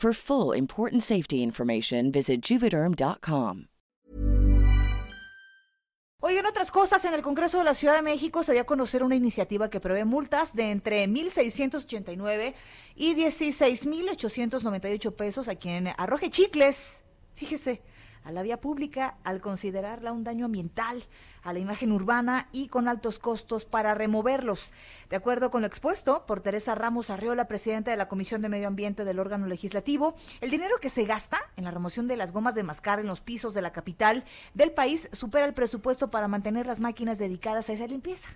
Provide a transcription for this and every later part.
For full important safety information, visit juvederm.com. Oigan, otras cosas, en el Congreso de la Ciudad de México se dio a conocer una iniciativa que prevé multas de entre 1.689 y 16.898 pesos a quien arroje chicles. Fíjese, a la vía pública al considerarla un daño ambiental a la imagen urbana y con altos costos para removerlos. De acuerdo con lo expuesto por Teresa Ramos Arreola, presidenta de la Comisión de Medio Ambiente del órgano legislativo, el dinero que se gasta en la remoción de las gomas de mascar en los pisos de la capital del país supera el presupuesto para mantener las máquinas dedicadas a esa limpieza.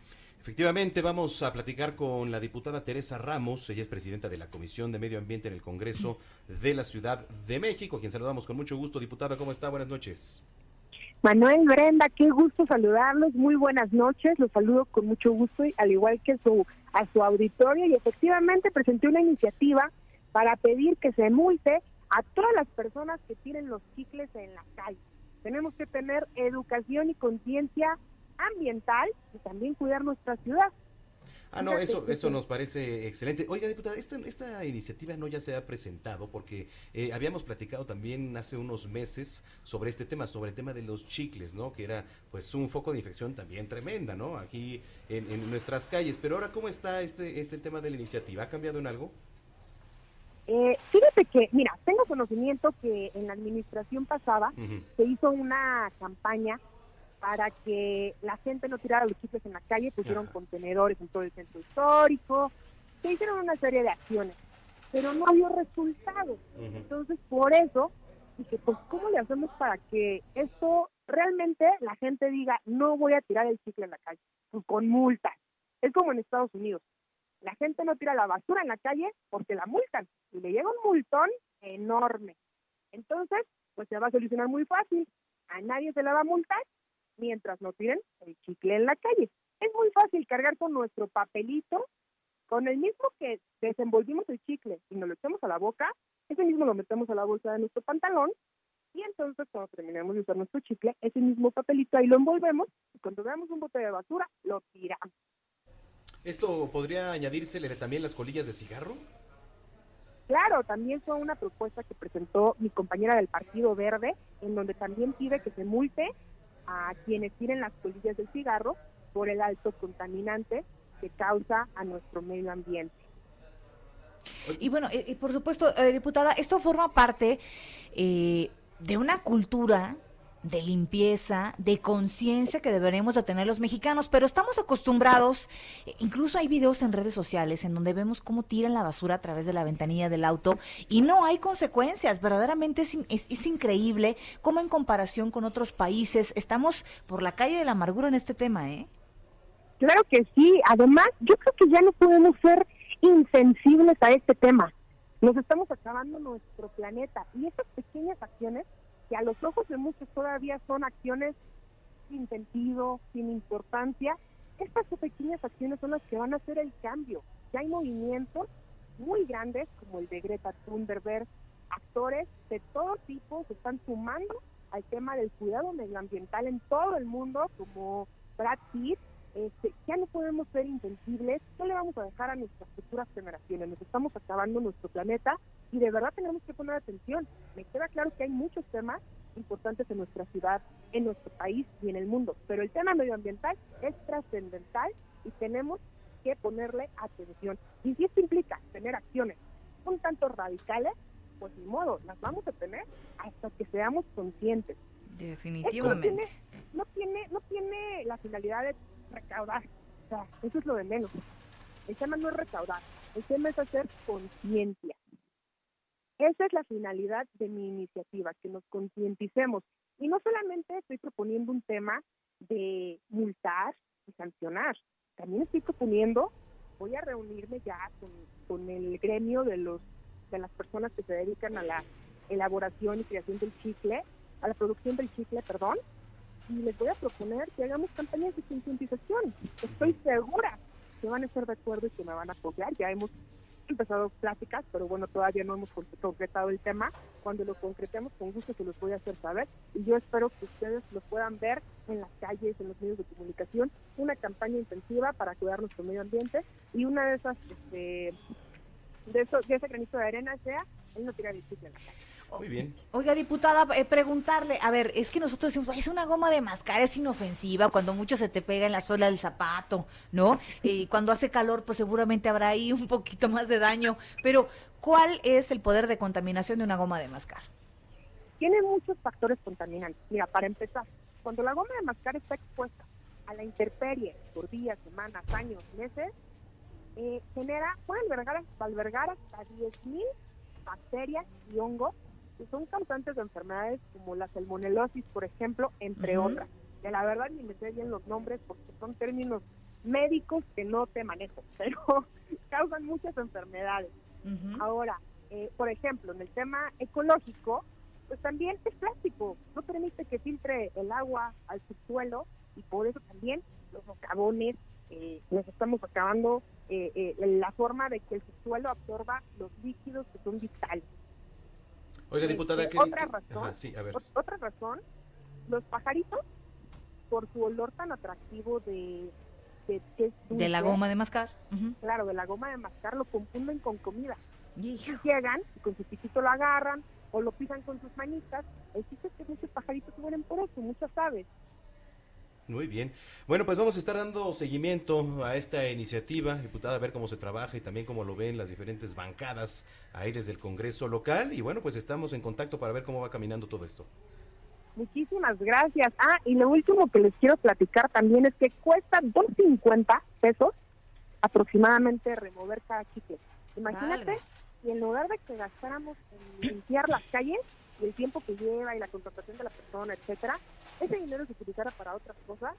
Efectivamente, vamos a platicar con la diputada Teresa Ramos, ella es presidenta de la Comisión de Medio Ambiente en el Congreso de la Ciudad de México, quien saludamos con mucho gusto. Diputada, ¿cómo está? Buenas noches. Manuel, Brenda, qué gusto saludarlos, muy buenas noches, los saludo con mucho gusto, al igual que su, a su auditorio, y efectivamente presenté una iniciativa para pedir que se multe a todas las personas que tiren los chicles en la calle. Tenemos que tener educación y conciencia ambiental y también cuidar nuestra ciudad. Ah, no, eso, eso nos parece excelente. Oiga, diputada, esta, esta iniciativa no ya se ha presentado porque eh, habíamos platicado también hace unos meses sobre este tema, sobre el tema de los chicles, ¿no? Que era pues un foco de infección también tremenda, ¿no? Aquí en, nuestras calles. Pero ahora, ¿cómo está este, este tema de la iniciativa? ¿Ha cambiado en algo? Eh, fíjate que, mira, tengo conocimiento que en la administración pasada se hizo una campaña para que la gente no tirara los chicles en la calle, pusieron contenedores en todo el centro histórico, se hicieron una serie de acciones, pero no había resultados. Entonces, por eso, dije, pues, ¿cómo le hacemos para que esto realmente la gente diga, no voy a tirar el chicle en la calle? Pues con multas. Es como en Estados Unidos. La gente no tira la basura en la calle porque la multan y le llega un multón enorme. Entonces, pues se va a solucionar muy fácil. A nadie se le va a multar mientras no tiren el chicle en la calle. Es muy fácil cargar con nuestro papelito, con el mismo que desenvolvimos el chicle y nos lo echamos a la boca, ese mismo lo metemos a la bolsa de nuestro pantalón y entonces cuando terminemos de usar nuestro chicle, ese mismo papelito ahí lo envolvemos y cuando veamos un bote de basura, lo tiramos. ¿Esto podría añadírsele también las colillas de cigarro? Claro, también fue una propuesta que presentó mi compañera del Partido Verde, en donde también pide que se multe a quienes tiren las colillas del cigarro por el alto contaminante que causa a nuestro medio ambiente. Y bueno, eh, eh, por supuesto, eh, diputada, esto forma parte de una cultura de limpieza, de conciencia que deberemos de tener los mexicanos, pero estamos acostumbrados, incluso hay videos en redes sociales en donde vemos cómo tiran la basura a través de la ventanilla del auto y no hay consecuencias, verdaderamente es, increíble cómo en comparación con otros países estamos por la calle de la amargura en este tema, ¿eh? Claro que sí, además yo creo que ya no podemos ser insensibles a este tema, nos estamos acabando nuestro planeta y estas pequeñas acciones que a los ojos de muchos todavía son acciones sin sentido, sin importancia, estas pequeñas acciones son las que van a hacer el cambio. Ya hay movimientos muy grandes como el de Greta Thunberg, actores de todo tipo se están sumando al tema del cuidado medioambiental en todo el mundo, como Brad Pitt. Este, ya no podemos ser insensibles, ¿qué le vamos a dejar a nuestras futuras generaciones? Nos estamos acabando nuestro planeta y de verdad tenemos que poner atención. Me queda claro que hay muchos temas importantes en nuestra ciudad, en nuestro país y en el mundo, pero el tema medioambiental es trascendental y tenemos que ponerle atención. Y si esto implica tener acciones un tanto radicales, pues ni modo, las vamos a tener hasta que seamos conscientes. Definitivamente. no tiene, no tiene, la finalidad de recaudar, o sea, eso es lo de menos. El tema no es recaudar, el tema es hacer conciencia. Esa es la finalidad de mi iniciativa, que nos concienticemos. Y no solamente estoy proponiendo un tema de multar y sancionar, también estoy proponiendo, voy a reunirme ya con, con el gremio de los de las personas que se dedican a la elaboración y creación del chicle, a la producción del chicle, perdón, y les voy a proponer que hagamos campañas de concientización. Estoy segura que van a estar de acuerdo y que me van a apoyar. Ya hemos empezado pláticas, pero bueno, todavía no hemos concretado el tema. Cuando lo concretemos, con gusto se los voy a hacer saber. Y yo espero que ustedes lo puedan ver en las calles, en los medios de comunicación, una campaña intensiva para cuidar nuestro medio ambiente y una de esas este, de, eso, de ese granito de arena sea el no tirar el en la calle. Muy bien. Oiga, diputada, eh, preguntarle, a ver, es que nosotros decimos, es una goma de mascar, es inofensiva, cuando mucho se te pega en la suela del zapato, ¿no? Y cuando hace calor, pues seguramente habrá ahí un poquito más de daño, pero ¿cuál es el poder de contaminación de una goma de mascar? Tiene muchos factores contaminantes. Mira, para empezar, cuando la goma de mascar está expuesta a la intemperie por días, semanas, años, meses, eh, genera, puede albergar, albergar hasta 10.000 bacterias y hongos que son causantes de enfermedades como la salmonelosis, por ejemplo, entre otras. Que la verdad ni me sé bien los nombres porque son términos médicos que no te manejo, pero causan muchas enfermedades. Ahora, eh, por ejemplo, en el tema ecológico, pues también es plástico, no permite que filtre el agua al subsuelo y por eso también los socavones eh, nos estamos acabando eh, eh, la forma de que el subsuelo absorba los líquidos que son vitales. Oiga, diputada, ¿qué otra razón, otra razón, los pajaritos, por su olor tan atractivo de de, la goma de mascar. Claro, de la goma de mascar lo confunden con comida. Y llegan y con su pitito lo agarran o lo pisan con sus manitas. El chiste que muchos pajaritos mueren por eso, muchas aves. Muy bien. Bueno, pues vamos a estar dando seguimiento a esta iniciativa, diputada, a ver cómo se trabaja y también cómo lo ven las diferentes bancadas aires del Congreso local. Y bueno, pues estamos en contacto para ver cómo va caminando todo esto. Muchísimas gracias. Ah, y lo último que les quiero platicar también es que cuesta 2.50 pesos aproximadamente remover cada chicle. Imagínate, y en lugar de que gastáramos en limpiar las calles, y el tiempo que lleva y la contratación de la persona, etcétera, ese dinero se utilizara para otras cosas,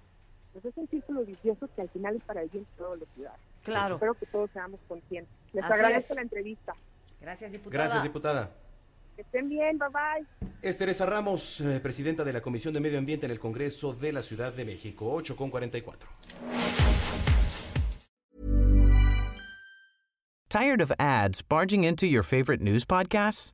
pues es un círculo vicioso que al final es para el bien de todos los ciudadanos. Claro. espero que todos seamos conscientes. Les agradezco la entrevista. Gracias, diputada. Gracias, diputada. Que estén bien, bye bye. Es Teresa Ramos, eh, presidenta de la Comisión de Medio Ambiente en el Congreso de la Ciudad de México, 8 con 44. ¿Tired of ads barging into your favorite news podcasts?